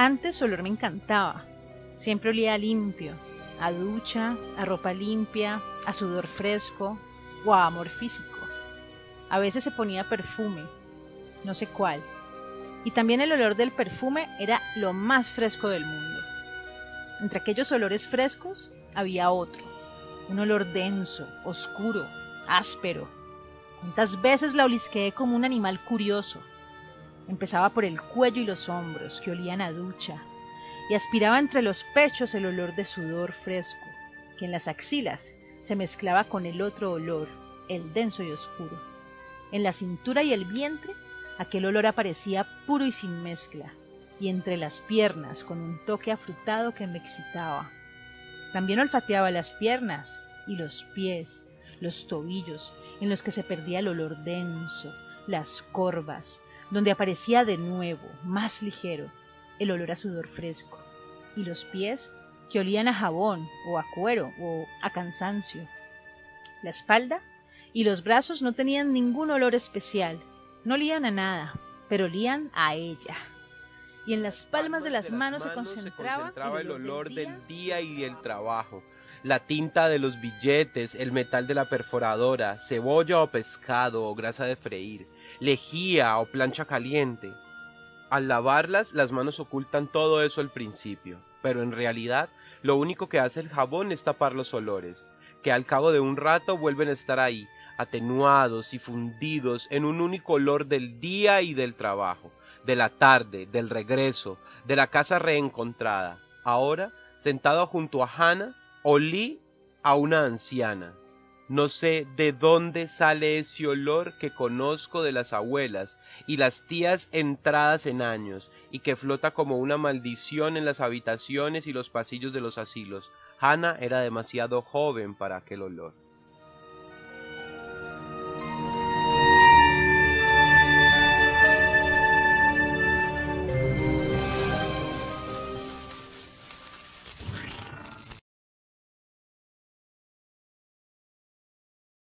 Antes su olor me encantaba. Siempre olía limpio, a ducha, a ropa limpia, a sudor fresco o a amor físico. A veces se ponía perfume, no sé cuál. Y también el olor del perfume era lo más fresco del mundo. Entre aquellos olores frescos había otro, un olor denso, oscuro, áspero. ¿Cuántas veces la olisqueé como un animal curioso? Empezaba por el cuello y los hombros, que olían a ducha, y aspiraba entre los pechos el olor de sudor fresco, que en las axilas se mezclaba con el otro olor, el denso y oscuro. En la cintura y el vientre aquel olor aparecía puro y sin mezcla, y entre las piernas con un toque afrutado que me excitaba. También olfateaba las piernas y los pies, los tobillos, en los que se perdía el olor denso, las corvas, donde aparecía de nuevo, más ligero, el olor a sudor fresco, y los pies que olían a jabón o a cuero o a cansancio. La espalda y los brazos no tenían ningún olor especial, no olían a nada, pero olían a ella. Y en las palmas de las manos se concentraba, el olor del día y del trabajo la tinta de los billetes, el metal de la perforadora, cebolla o pescado o grasa de freír, lejía o plancha caliente. Al lavarlas, las manos ocultan todo eso al principio, pero en realidad lo único que hace el jabón es tapar los olores, que al cabo de un rato vuelven a estar ahí, atenuados y fundidos en un único olor del día y del trabajo, de la tarde, del regreso, de la casa reencontrada. Ahora, sentado junto a Hannah, Olí a una anciana. No sé de dónde sale ese olor que conozco de las abuelas y las tías entradas en años y que flota como una maldición en las habitaciones y los pasillos de los asilos. Hannah era demasiado joven para aquel olor.